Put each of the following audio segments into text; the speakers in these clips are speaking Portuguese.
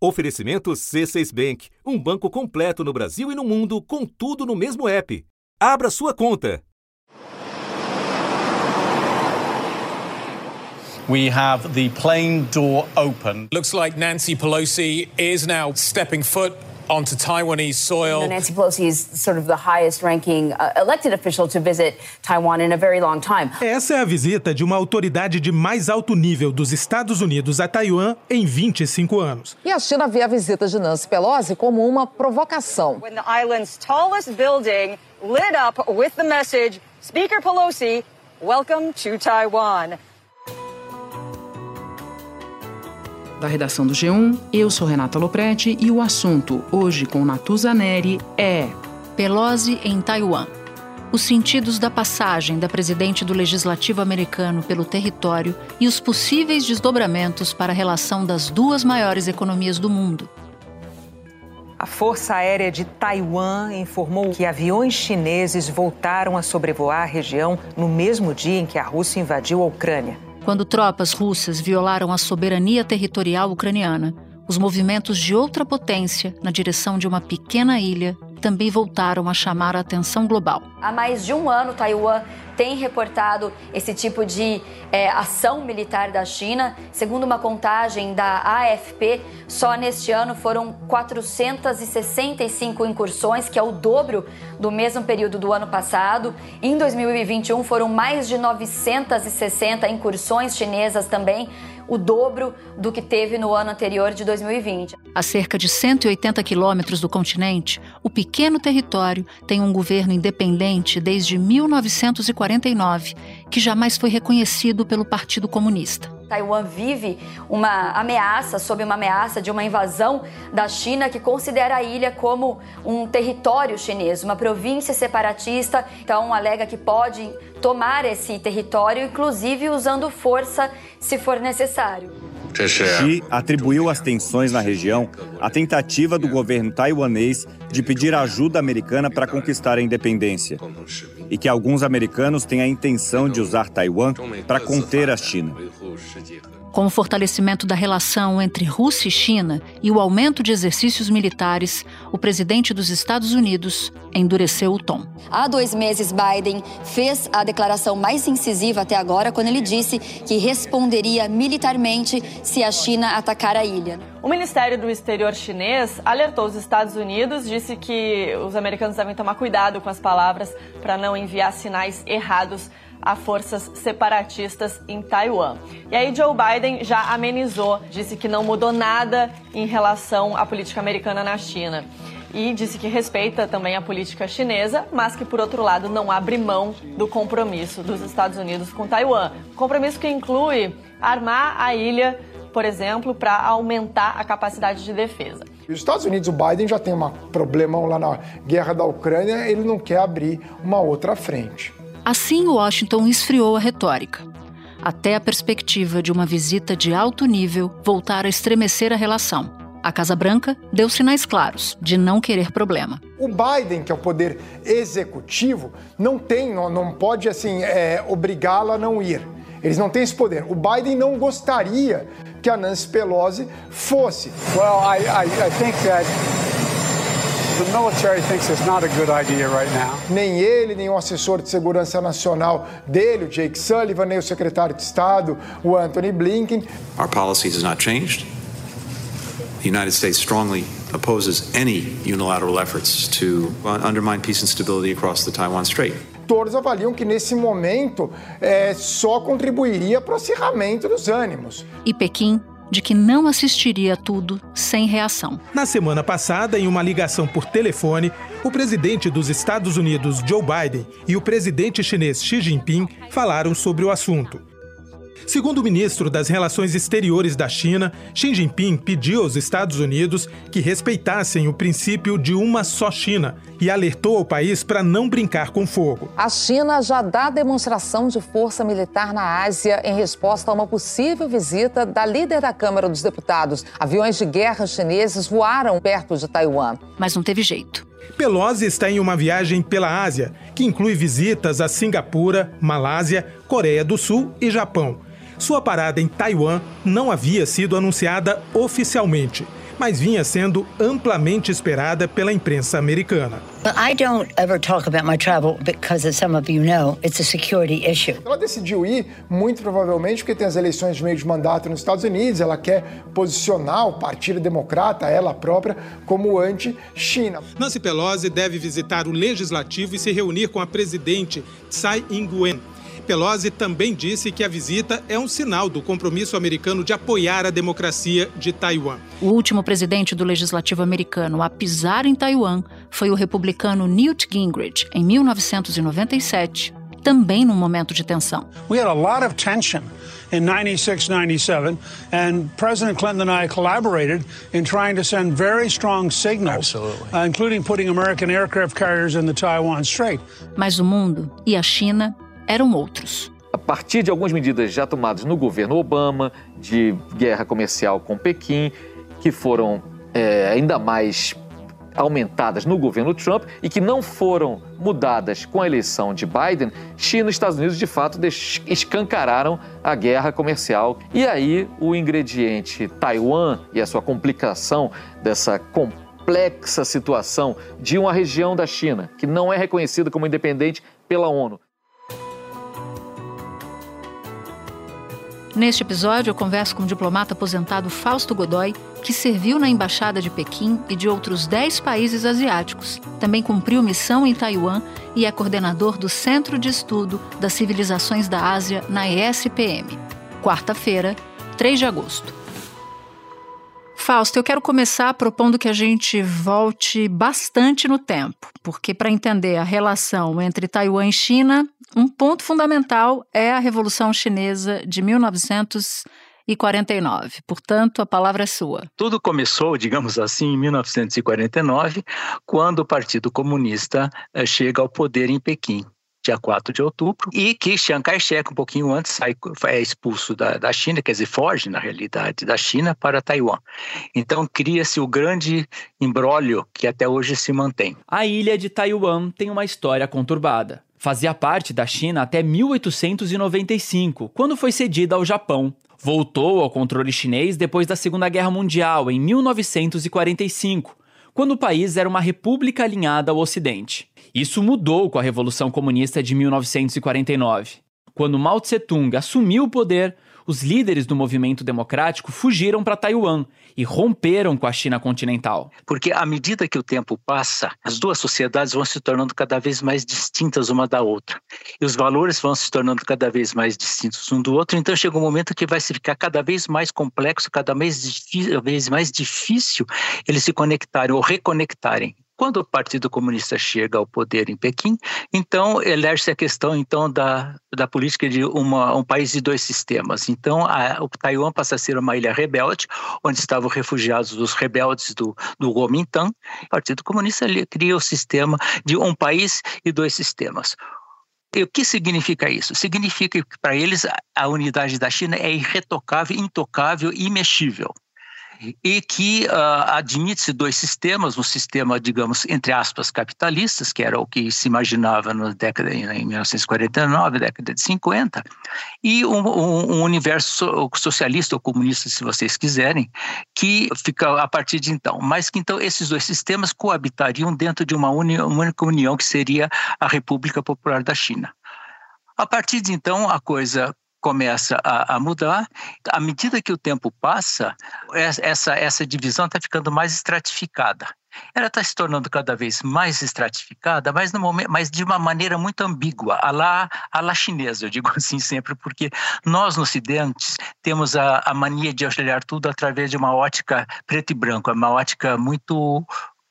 Oferecimento C6 Bank, um banco completo no Brasil e no mundo, com tudo no mesmo app. Abra sua conta. We have the plane door open. Looks like Nancy Pelosi is now stepping foot onto Taiwanese soil. Nancy Pelosi is sort of the highest ranking uh, elected official to visit Taiwan in a very long time. Essa é a visita de uma autoridade de mais alto nível dos Estados Unidos a Taiwan em 25 anos. E a China vê a visita de Nancy Pelosi como uma provocação. When the island's tallest building lit up with the message, Speaker Pelosi, welcome to Taiwan. Da redação do G1. Eu sou Renata Loprete e o assunto, hoje com Natuza Neri, é Pelosi em Taiwan. Os sentidos da passagem da presidente do Legislativo americano pelo território e os possíveis desdobramentos para a relação das duas maiores economias do mundo. A Força Aérea de Taiwan informou que aviões chineses voltaram a sobrevoar a região no mesmo dia em que a Rússia invadiu a Ucrânia quando tropas russas violaram a soberania territorial ucraniana. Os movimentos de outra potência na direção de uma pequena ilha também voltaram a chamar a atenção global. Há mais de um ano, Taiwan tem reportado esse tipo de é, ação militar da China. Segundo uma contagem da AFP, só neste ano foram 465 incursões, que é o dobro do mesmo período do ano passado. Em 2021 foram mais de 960 incursões chinesas também o dobro do que teve no ano anterior de 2020. A cerca de 180 quilômetros do continente, o pequeno território tem um governo independente desde 1949, que jamais foi reconhecido pelo Partido Comunista. Taiwan vive uma ameaça, sob uma ameaça de uma invasão da China que considera a ilha como um território chinês, uma província separatista. Então, alega que pode tomar esse território, inclusive usando força se for necessário. Xi atribuiu as tensões na região à tentativa do governo taiwanês de pedir ajuda americana para conquistar a independência e que alguns americanos têm a intenção de usar Taiwan para conter a China. Com o fortalecimento da relação entre Rússia e China e o aumento de exercícios militares, o presidente dos Estados Unidos endureceu o tom. Há dois meses, Biden fez a declaração mais incisiva até agora, quando ele disse que responderia militarmente se a China atacar a ilha. O Ministério do Exterior chinês alertou os Estados Unidos, disse que os americanos devem tomar cuidado com as palavras para não enviar sinais errados a forças separatistas em Taiwan. E aí Joe Biden já amenizou, disse que não mudou nada em relação à política americana na China. E disse que respeita também a política chinesa, mas que, por outro lado, não abre mão do compromisso dos Estados Unidos com Taiwan. Compromisso que inclui armar a ilha, por exemplo, para aumentar a capacidade de defesa. Os Estados Unidos, o Biden já tem um problemão lá na guerra da Ucrânia, ele não quer abrir uma outra frente. Assim, Washington esfriou a retórica, até a perspectiva de uma visita de alto nível voltar a estremecer a relação. A Casa Branca deu sinais claros de não querer problema. O Biden, que é o poder executivo, não tem, não, não pode assim é, obrigá-la a não ir. Eles não têm esse poder. O Biden não gostaria que a Nancy Pelosi fosse. Well, I, I, I think that Nem ele, nem o assessor de segurança nacional dele, o Jake Sullivan, nem o secretário de Estado, o Anthony Blinken. Our policy has not changed. The United States strongly opposes any unilateral efforts to undermine peace and stability across the Taiwan Strait. Todos avaliam que nesse momento é, só contribuiria para o acirramento dos ânimos. E Pequim de que não assistiria a tudo sem reação. Na semana passada, em uma ligação por telefone, o presidente dos Estados Unidos, Joe Biden, e o presidente chinês Xi Jinping falaram sobre o assunto. Segundo o ministro das Relações Exteriores da China, Xi Jinping pediu aos Estados Unidos que respeitassem o princípio de uma só China e alertou ao país para não brincar com fogo. A China já dá demonstração de força militar na Ásia em resposta a uma possível visita da líder da Câmara dos Deputados. Aviões de guerra chineses voaram perto de Taiwan. Mas não teve jeito. Pelosi está em uma viagem pela Ásia, que inclui visitas a Singapura, Malásia, Coreia do Sul e Japão. Sua parada em Taiwan não havia sido anunciada oficialmente, mas vinha sendo amplamente esperada pela imprensa americana. I don't ever talk about my travel because, as some of you know, it's a security issue. Ela decidiu ir, muito provavelmente, porque tem as eleições de meio de mandato nos Estados Unidos. Ela quer posicionar o Partido Democrata, ela própria, como anti-China. Nancy Pelosi deve visitar o legislativo e se reunir com a presidente Tsai Ing-wen. Pelosi também disse que a visita é um sinal do compromisso americano de apoiar a democracia de Taiwan. O último presidente do legislativo americano a pisar em Taiwan foi o republicano Newt Gingrich, em 1997, também num momento de tensão. We had a lot of tension in 96, 97, and President Clinton and I collaborated in trying to send very strong signals, uh, including putting American aircraft carriers in the Taiwan Strait. Mas o mundo e a China eram outros. A partir de algumas medidas já tomadas no governo Obama, de guerra comercial com Pequim, que foram é, ainda mais aumentadas no governo Trump e que não foram mudadas com a eleição de Biden, China e Estados Unidos de fato escancararam a guerra comercial. E aí o ingrediente Taiwan e a sua complicação dessa complexa situação de uma região da China que não é reconhecida como independente pela ONU. Neste episódio, eu converso com o diplomata aposentado Fausto Godoy, que serviu na Embaixada de Pequim e de outros 10 países asiáticos. Também cumpriu missão em Taiwan e é coordenador do Centro de Estudo das Civilizações da Ásia na ESPM. Quarta-feira, 3 de agosto. Fausto, eu quero começar propondo que a gente volte bastante no tempo, porque para entender a relação entre Taiwan e China, um ponto fundamental é a Revolução Chinesa de 1949. Portanto, a palavra é sua. Tudo começou, digamos assim, em 1949, quando o Partido Comunista eh, chega ao poder em Pequim dia 4 de outubro, e que Chiang Kai-shek, um pouquinho antes, sai, é expulso da, da China, quer dizer, foge, na realidade, da China para Taiwan. Então, cria-se o grande imbróglio que até hoje se mantém. A ilha de Taiwan tem uma história conturbada. Fazia parte da China até 1895, quando foi cedida ao Japão. Voltou ao controle chinês depois da Segunda Guerra Mundial, em 1945, quando o país era uma república alinhada ao Ocidente. Isso mudou com a Revolução Comunista de 1949. Quando Mao Tse-tung assumiu o poder, os líderes do movimento democrático fugiram para Taiwan e romperam com a China continental. Porque à medida que o tempo passa, as duas sociedades vão se tornando cada vez mais distintas uma da outra. E os valores vão se tornando cada vez mais distintos um do outro. Então chega um momento que vai se ficar cada vez mais complexo, cada vez mais difícil eles se conectarem ou reconectarem. Quando o Partido Comunista chega ao poder em Pequim, então elege-se a questão então da, da política de uma, um país de dois sistemas. Então, a, o Taiwan passa a ser uma ilha rebelde, onde estavam refugiados os rebeldes do, do Kuomintang. O Partido Comunista cria o sistema de um país e dois sistemas. E o que significa isso? Significa que para eles a unidade da China é irretocável, intocável, imexível e que uh, admite-se dois sistemas, um sistema, digamos, entre aspas, capitalistas, que era o que se imaginava na década, em 1949, década de 50, e um, um, um universo socialista ou comunista, se vocês quiserem, que fica a partir de então. Mas que então esses dois sistemas coabitariam dentro de uma, uni, uma única união, que seria a República Popular da China. A partir de então, a coisa começa a, a, mudar. À medida que o tempo passa, essa, essa divisão está ficando mais estratificada. Ela está se tornando cada vez mais estratificada, mas, no momento, mas de uma maneira muito ambígua, a lá, a lá chinesa, eu digo assim sempre, porque nós no Ocidente temos a, a mania de olhar tudo através de uma ótica preto e branco, uma ótica muito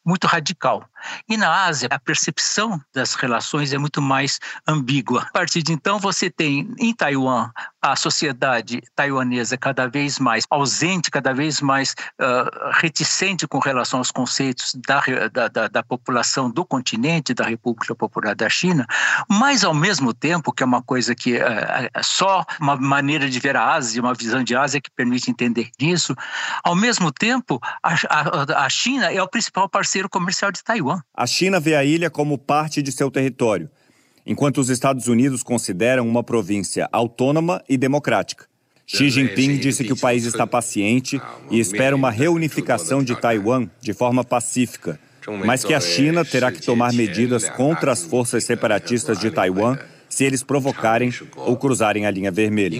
muito radical. E na Ásia, a percepção das relações é muito mais ambígua. A partir de então, você tem em Taiwan a sociedade taiwanesa cada vez mais ausente, cada vez mais uh, reticente com relação aos conceitos da, da, da, da, população do continente, da República Popular da China, mas ao mesmo tempo, que é uma coisa que uh, é só uma maneira de ver a Ásia, uma visão de Ásia que permite entender isso, ao mesmo tempo, a, a, a China é o principal parceiro comercial de Taiwan. A China vê a ilha como parte de seu território enquanto os Estados Unidos consideram uma província autônoma e democrática. Xi Jinping disse que o país está paciente e espera uma reunificação de Taiwan de forma pacífica, mas que a China terá que tomar medidas contra as forças separatistas de Taiwan se eles provocarem ou cruzarem a linha vermelha.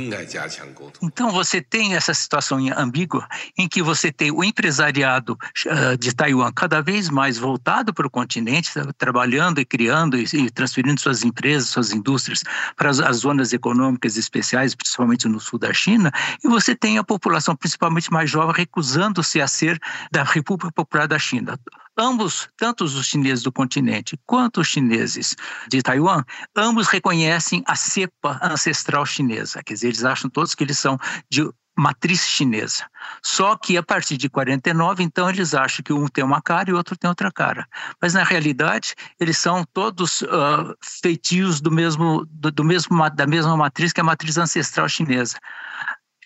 Então você tem essa situação ambígua em que você tem o empresariado uh, de Taiwan cada vez mais voltado para o continente, trabalhando e criando e, transferindo suas empresas, suas indústrias para as zonas econômicas especiais, principalmente no sul da China, e você tem a população, principalmente mais jovem, recusando-se a ser da República Popular da China ambos, tanto os chineses do continente quanto os chineses de Taiwan, ambos reconhecem a cepa ancestral chinesa. Quer dizer, eles acham todos que eles são de matriz chinesa. Só que a partir de 49, então, eles acham que um tem uma cara e o outro tem outra cara. Mas na realidade, eles são todos uh, feitios do mesmo, do, do mesmo, da mesma matriz que é a matriz ancestral chinesa.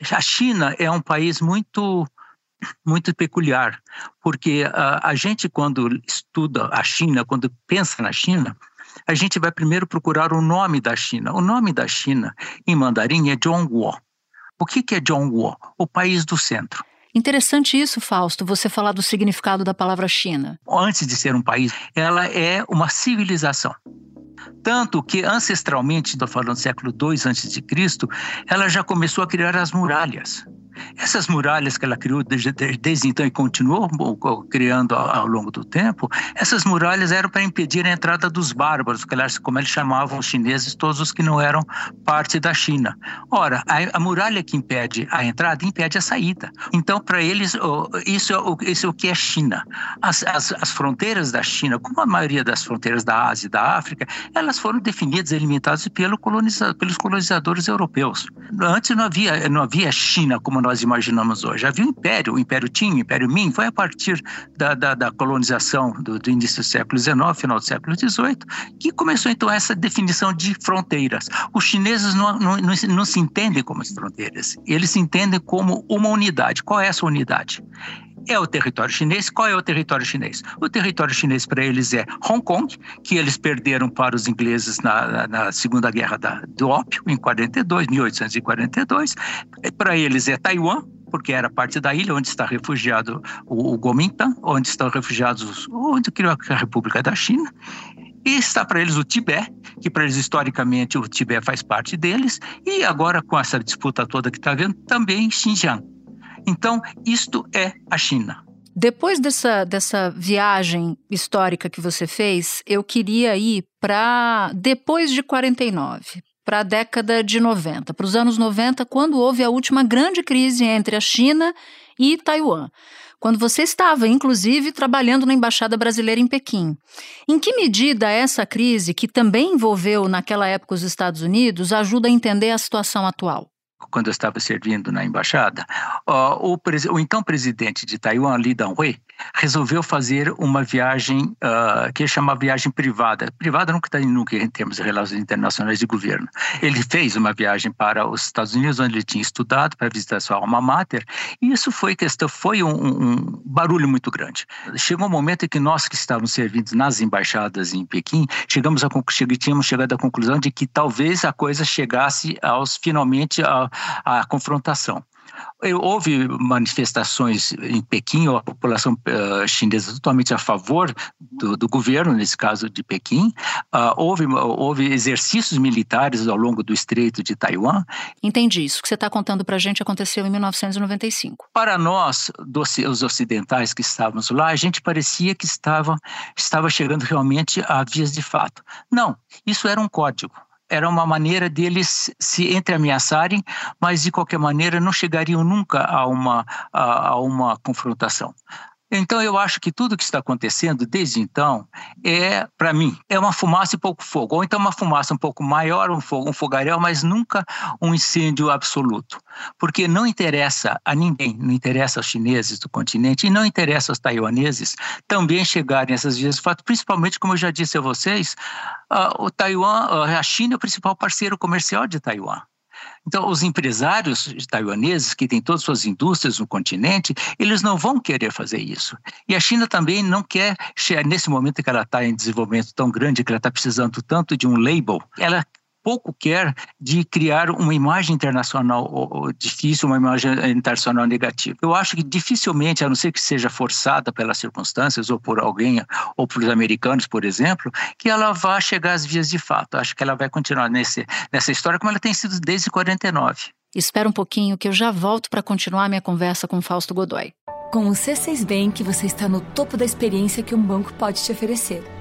A China é um país muito muito peculiar, porque a, a gente, quando estuda a China, quando pensa na China, a gente vai primeiro procurar o nome da China. O nome da China, em mandarim, é Zhongguo. O que, que é Zhongguo? O país do centro. Interessante isso, Fausto, você falar do significado da palavra China. Antes de ser um país, ela é uma civilização. Tanto que ancestralmente, estou falando do século II a.C., ela já começou a criar as muralhas. Essas muralhas que ela criou desde, desde então e continuou criando ao, ao, longo do tempo, essas muralhas eram para impedir a entrada dos bárbaros, como eles chamavam os chineses, todos os que não eram parte da China. Ora, a, a muralha que impede a entrada impede a saída. Então, para eles, isso, é isso é o que é China. As, as, as fronteiras da China, como a maioria das fronteiras da Ásia e da África, elas foram definidas e limitadas pelo coloniza, pelos colonizadores europeus. Antes não havia, não havia China como nós imaginamos hoje. Havia o Império, o Império Qing, o Império Ming, foi a partir da, da, da colonização do, do, início do século XIX, final do século XVIII, que começou então essa definição de fronteiras. Os chineses não, não, não, não se entendem como fronteiras, eles se entendem como uma unidade. Qual é essa unidade? É o território chinês. Qual é o território chinês? O território chinês para eles é Hong Kong, que eles perderam para os ingleses na, na Segunda Guerra da, do Ópio, em 42, 1842. Para eles é Taiwan, porque era parte da ilha onde está refugiado o, o Kuomintang, onde estão refugiados, onde criou a República da China. E está para eles o Tibete, que para eles historicamente o Tibete faz parte deles, e agora com essa disputa toda que está havendo, também Xinjiang. Então, isto é a China. Depois dessa, dessa viagem histórica que você fez, eu queria ir para depois de 49, para a década de 90, para os anos 90, quando houve a última grande crise entre a China e Taiwan. Quando você estava, inclusive, trabalhando na Embaixada Brasileira em Pequim. Em que medida essa crise, que também envolveu naquela época os Estados Unidos, ajuda a entender a situação atual? Quando eu estava servindo na embaixada, o, o, então presidente de Taiwan, Li Danghui, resolveu fazer uma viagem uh, que ele chama viagem privada. Privada nunca está nunca em termos de relações internacionais de governo. Ele fez uma viagem para os Estados Unidos, onde ele tinha estudado para visitar sua alma mater, e isso foi questão, foi um, um barulho muito grande. Chegou um momento em que nós que estávamos servindo nas embaixadas em Pequim, chegamos a tínhamos chegado à conclusão de que talvez a coisa chegasse aos finalmente a confrontação. Houve manifestações em Pequim, a população uh, chinesa totalmente a favor do, do, governo, nesse caso de Pequim. Uh, houve, houve exercícios militares ao longo do Estreito de Taiwan. Entendi. Isso que você está contando para a gente aconteceu em 1995. Para nós, os ocidentais que estávamos lá, a gente parecia que estava, estava chegando realmente a vias de fato. Não, isso era um código era uma maneira deles se entreameaçarem, mas de qualquer maneira não chegariam nunca a uma, a, a uma confrontação. Então, eu acho que tudo que está acontecendo desde então é, para mim, é uma fumaça e pouco fogo. Ou então uma fumaça um pouco maior, um, fogo, um fogaréu, mas nunca um incêndio absoluto. Porque não interessa a ninguém, não interessa aos chineses do continente e não interessa aos taiwaneses também chegarem a essas vias de fato, principalmente, como eu já disse a vocês, uh, o Taiwan, uh, a China é o principal parceiro comercial de Taiwan. Então, os empresários taiwaneses, que têm todas suas indústrias no continente, eles não vão querer fazer isso. E a China também não quer, nesse momento que ela está em desenvolvimento tão grande, que ela está precisando tanto de um label, ela pouco quer de criar uma imagem internacional difícil, uma imagem internacional negativa. Eu acho que dificilmente, a não ser que seja forçada pelas circunstâncias ou por alguém, ou por americanos, por exemplo, que ela vá chegar às vias de fato. Acho que ela vai continuar nesse, nessa história como ela tem sido desde 49. Espera um pouquinho que eu já volto para continuar minha conversa com Fausto Godoy. Com o C6 Bank, você está no topo da experiência que um banco pode te oferecer.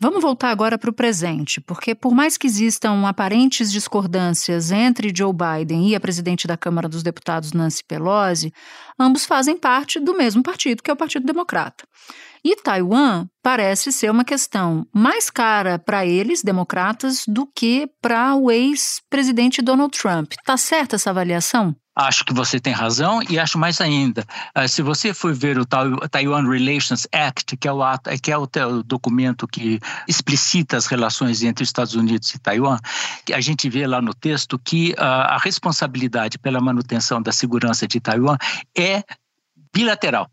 Vamos voltar agora para o presente, porque por mais que existam aparentes discordâncias entre Joe Biden e a presidente da Câmara dos Deputados, Nancy Pelosi, ambos fazem parte do mesmo partido, que é o Partido Democrata. E Taiwan parece ser uma questão mais cara para eles, democratas, do que para o ex-presidente Donald Trump. Tá certa essa avaliação? Acho que você tem razão e acho mais ainda. Uh, se você for ver o Taiwan Relations Act, que é o, ato, que é o, documento que explicita as relações entre Estados Unidos e Taiwan, a gente vê lá no texto que uh, a responsabilidade pela manutenção da segurança de Taiwan é bilateral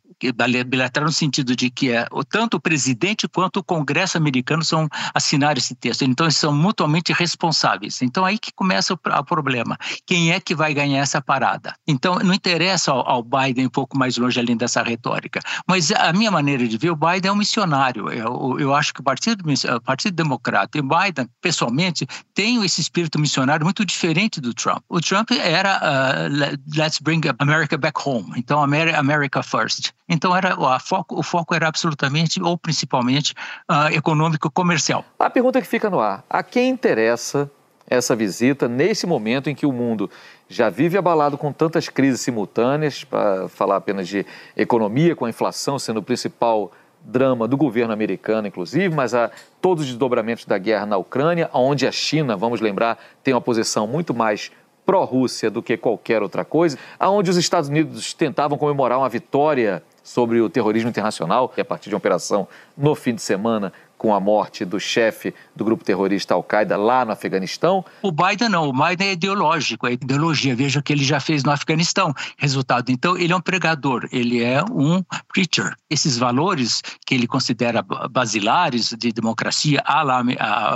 bilateral no sentido de que é, tanto o presidente quanto o Congresso americano são assinaram esse texto. Então, eles são mutuamente responsáveis. Então, aí que começa o, o problema. Quem é que vai ganhar essa parada? Então, não interessa ao, ao, Biden um pouco mais longe além dessa retórica. Mas a minha maneira de ver, o Biden é um missionário. Eu, eu acho que o Partido, o Partido Democrata e Biden, pessoalmente, tem esse espírito missionário muito diferente do Trump. O Trump era uh, let's bring America back home. Então, America first. Então era o foco, o foco era absolutamente ou principalmente uh, econômico comercial. A pergunta que fica no ar: a quem interessa essa visita nesse momento em que o mundo já vive abalado com tantas crises simultâneas, para falar apenas de economia, com a inflação sendo o principal drama do governo americano, inclusive, mas há todos os desdobramentos da guerra na Ucrânia, onde a China, vamos lembrar, tem uma posição muito mais pró-Rússia do que qualquer outra coisa, aonde os Estados Unidos tentavam comemorar uma vitória sobre o terrorismo internacional, a partir de uma operação no fim de semana com a morte do chefe do grupo terrorista Al-Qaeda lá no Afeganistão. O Biden não, o Biden é ideológico, é ideologia. Veja o que ele já fez no Afeganistão. Resultado, então, ele é um pregador, ele é um preacher. Esses valores que ele considera basilares de democracia à la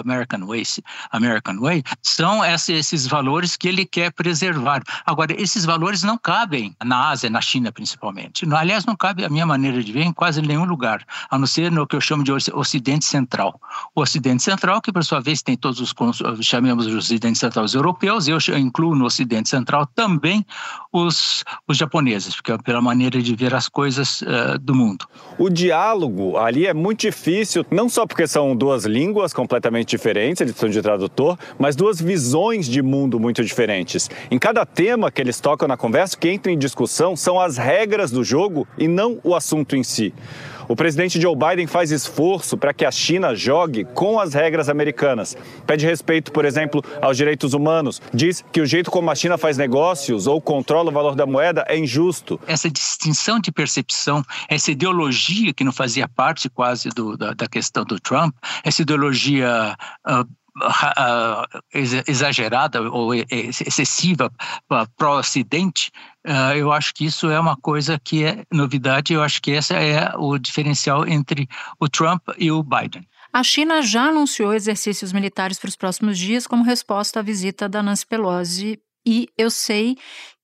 American Way, American Way são esses valores que ele quer preservar. Agora, esses valores não cabem na Ásia, na China principalmente. Aliás, não cabe, a minha maneira de ver, em quase nenhum lugar, a não ser no que eu chamo de Ocidente Central. O Ocidente Central, que por sua vez tem todos os, chamemos os Ocidentes Centrais europeus, eu incluo no Ocidente Central também os, os japoneses, porque é pela maneira de ver as coisas uh, do mundo. O diálogo ali é muito difícil, não só porque são duas línguas completamente diferentes, eles precisam de tradutor, mas duas visões de mundo muito diferentes. Em cada tema que eles tocam na conversa, o que entra em discussão são as regras do jogo e não o assunto em si. O presidente Joe Biden faz esforço para que a China jogue com as regras americanas. Pede respeito, por exemplo, aos direitos humanos. Diz que o jeito como a China faz negócios ou controla o valor da moeda é injusto. Essa distinção de percepção, essa ideologia que não fazia parte quase do, da, da, questão do Trump, essa ideologia uh, exagerada ou excessiva pró-Ocidente, ah, eu acho que isso é uma coisa que é novidade. Eu acho que esse é o diferencial entre o Trump e o Biden. A China já anunciou exercícios militares para os próximos dias como resposta à visita da Nancy Pelosi e eu sei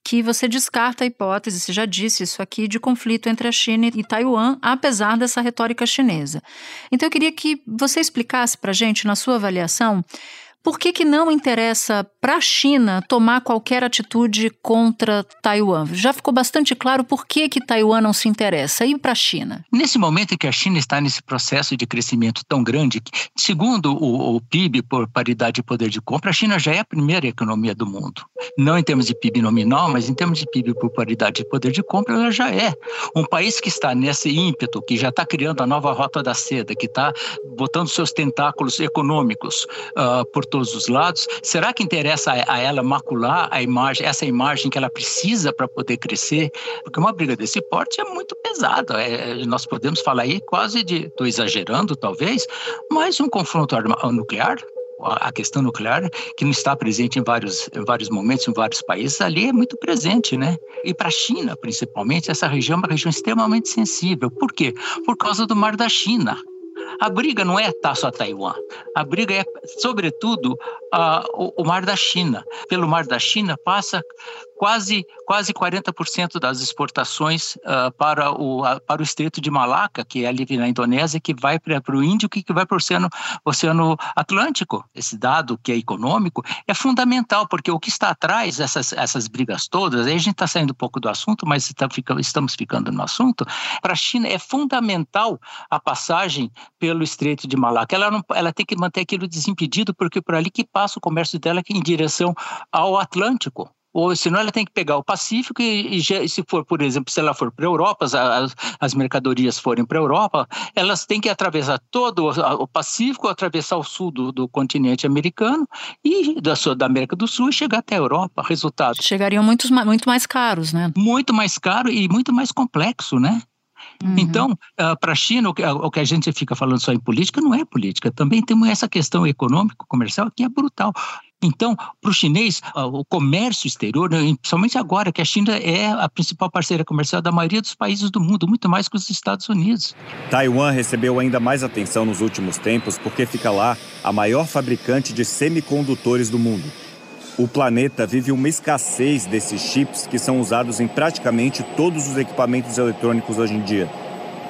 que você descarta a hipótese, você já disse isso aqui, de conflito entre a China e Taiwan, apesar dessa retórica chinesa. Então eu queria que você explicasse para a gente, na sua avaliação, por que, que não interessa para a China tomar qualquer atitude contra Taiwan? Já ficou bastante claro por que, que Taiwan não se interessa. E para a China? Nesse momento em que a China está nesse processo de crescimento tão grande, que, segundo o, o, PIB por paridade de poder de compra, a China já é a primeira economia do mundo. Não em termos de PIB nominal, mas em termos de PIB por paridade de poder de compra, ela já é. Um país que está nesse ímpeto, que já está criando a nova rota da seda, que está botando seus tentáculos econômicos uh, por todos os lados. Será que interessa a, ela macular a imagem, essa imagem que ela precisa para poder crescer? Porque uma briga desse porte é muito pesada. É, nós podemos falar aí quase de, estou exagerando talvez, mas um confronto nuclear a questão nuclear, que não está presente em vários, em vários momentos, em vários países, ali é muito presente, né? E para a China, principalmente, essa região é uma região extremamente sensível. Por quê? Por causa do Mar da China. A briga não é só Taiwan. A briga é, sobretudo, o, o, Mar da China. Pelo Mar da China passa quase, quase 40% das exportações uh, para, o, uh, para o Estreito de Malaca, que é ali na Indonésia, que vai para o Índico e que vai para o Oceano, Oceano Atlântico. Esse dado, que é econômico, é fundamental, porque o que está atrás dessas essas brigas todas, aí a gente está saindo um pouco do assunto, mas tá estamos ficando no assunto, para a China é fundamental a passagem pelo Estreito de Malaca. Ela, não, ela tem que manter aquilo desimpedido, porque por ali que passa o comércio dela em direção ao Atlântico ou senão ela tem que pegar o Pacífico e, e se for, por exemplo, se ela for para a Europa, as, as mercadorias forem para a Europa, elas têm que atravessar todo o Pacífico, atravessar o sul do, do continente americano e da, da América do Sul e chegar até a Europa. Resultado. Chegariam muito, muito mais caros, né? Muito mais caro e muito mais complexo, né? Uhum. Então, ah, para a China, o que, a gente fica falando só em política não é política. Também temos essa questão econômica, comercial, que é brutal. Então, para o chinês, uh, o comércio exterior, né, principalmente agora, que a China é a principal parceira comercial da maioria dos países do mundo, muito mais que os Estados Unidos. Taiwan recebeu ainda mais atenção nos últimos tempos porque fica lá a maior fabricante de semicondutores do mundo. O planeta vive uma escassez desses chips que são usados em praticamente todos os equipamentos eletrônicos hoje em dia,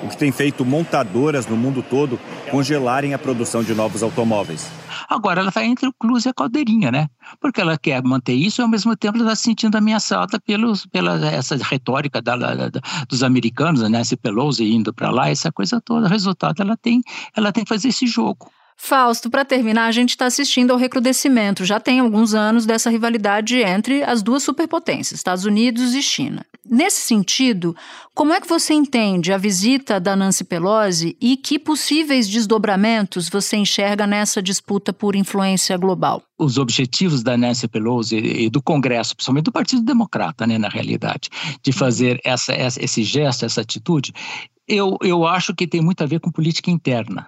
o que tem feito montadoras no mundo todo congelarem a produção de novos automóveis. Agora ela está entre o Cruz e a Caldeirinha, né? Porque ela quer manter isso e ao mesmo tempo está se sentindo ameaçada pelos, pela essa retórica da, da, dos americanos, né? Nancy Pelosi indo para lá, essa coisa toda. Resultado, ela tem, ela tem que fazer esse jogo. Fausto, para terminar, a gente está assistindo ao recrudescimento, já tem alguns anos, dessa rivalidade entre as duas superpotências, Estados Unidos e China. Nesse sentido, como é que você entende a visita da Nancy Pelosi e que possíveis desdobramentos você enxerga nessa disputa por influência global? Os objetivos da Nancy Pelosi e do Congresso, principalmente do Partido Democrata, né, na realidade, de fazer essa, esse gesto, essa atitude, eu, eu acho que tem muito a ver com política interna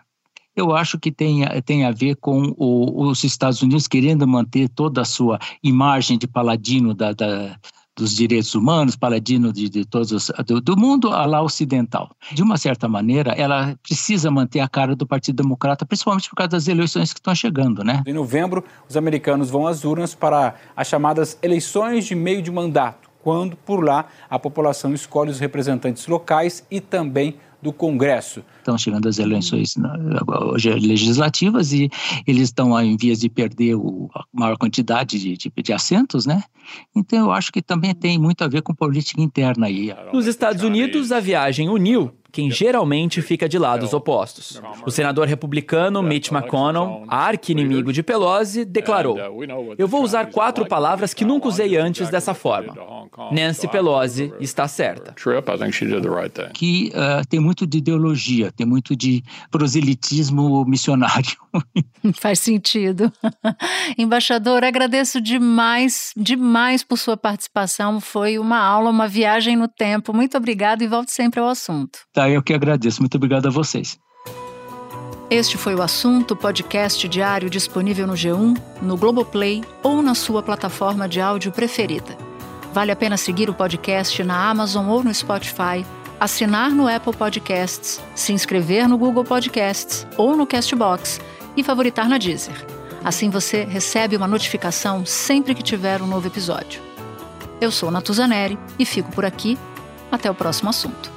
eu acho que tem, tem a ver com o, os Estados Unidos querendo manter toda a sua imagem de paladino da, da dos direitos humanos, paladino de, de todos do, do, mundo a lá ocidental. De uma certa maneira, ela precisa manter a cara do Partido Democrata, principalmente por causa das eleições que estão chegando, né? Em novembro, os americanos vão às urnas para as chamadas eleições de meio de mandato, quando por lá a população escolhe os representantes locais e também do Congresso. Estão chegando as eleições hoje legislativas e eles estão em vias de perder o, a maior quantidade de, de, de, assentos, né? Então eu acho que também tem muito a ver com política interna aí. Nos Estados Unidos, a viagem uniu quem geralmente fica de lados opostos. O senador republicano Mitch McConnell, arqui-inimigo de Pelosi, declarou: Eu vou usar quatro palavras que nunca usei antes dessa forma. Nancy Pelosi está certa. Que uh, tem muito de ideologia, tem muito de proselitismo missionário. Faz sentido. Embaixador, agradeço demais, demais por sua participação. Foi uma aula, uma viagem no tempo. Muito obrigado e volte sempre ao assunto. Tá, eu que agradeço. Muito obrigado a vocês. Este foi o assunto podcast diário disponível no G1, no Globoplay ou na sua plataforma de áudio preferida. Vale a pena seguir o podcast na Amazon ou no Spotify, assinar no Apple Podcasts, se inscrever no Google Podcasts ou no Castbox e favoritar na Deezer. Assim você recebe uma notificação sempre que tiver um novo episódio. Eu sou Natuzaneri e fico por aqui. Até o próximo assunto.